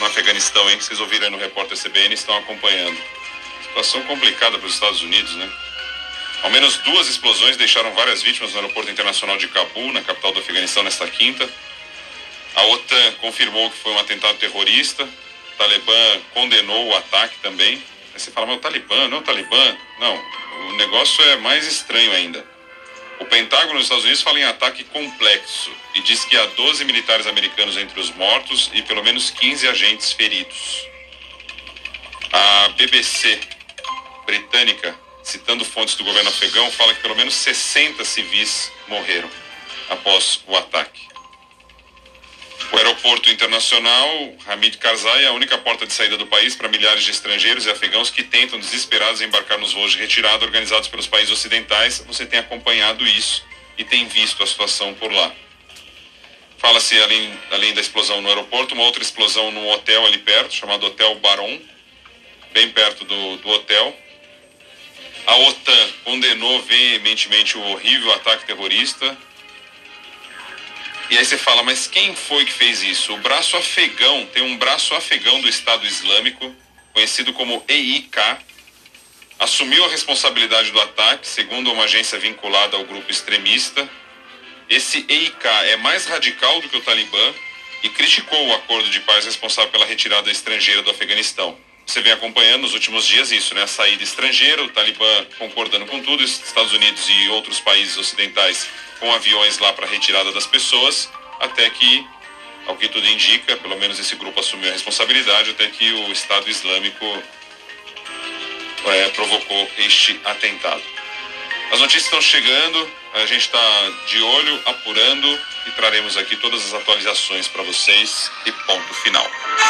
no Afeganistão, hein? Vocês ouviram aí no repórter CBN estão acompanhando. Situação complicada para os Estados Unidos, né? Ao menos duas explosões deixaram várias vítimas no aeroporto internacional de Cabul, na capital do Afeganistão, nesta quinta. A OTAN confirmou que foi um atentado terrorista. O Talibã condenou o ataque também. Aí você fala, mas o Talibã, não é o Talibã. Não, o negócio é mais estranho ainda. O Pentágono nos Estados Unidos fala em ataque complexo e diz que há 12 militares americanos entre os mortos e pelo menos 15 agentes feridos. A BBC britânica, citando fontes do governo afegão, fala que pelo menos 60 civis morreram após o ataque. Aeroporto internacional Hamid Karzai é a única porta de saída do país para milhares de estrangeiros e afegãos que tentam desesperados embarcar nos voos de retirada organizados pelos países ocidentais. Você tem acompanhado isso e tem visto a situação por lá. Fala-se, além, além da explosão no aeroporto, uma outra explosão no hotel ali perto, chamado Hotel Baron, bem perto do, do hotel. A OTAN condenou veementemente o horrível ataque terrorista e aí você fala, mas quem foi que fez isso? O braço afegão, tem um braço afegão do Estado Islâmico, conhecido como EIK, assumiu a responsabilidade do ataque, segundo uma agência vinculada ao grupo extremista. Esse EIK é mais radical do que o Talibã e criticou o acordo de paz responsável pela retirada estrangeira do Afeganistão. Você vem acompanhando nos últimos dias isso, né? A saída estrangeira, o Talibã concordando com tudo, Estados Unidos e outros países ocidentais com aviões lá para retirada das pessoas, até que, ao que tudo indica, pelo menos esse grupo assumiu a responsabilidade, até que o Estado Islâmico é, provocou este atentado. As notícias estão chegando, a gente está de olho, apurando e traremos aqui todas as atualizações para vocês e ponto final.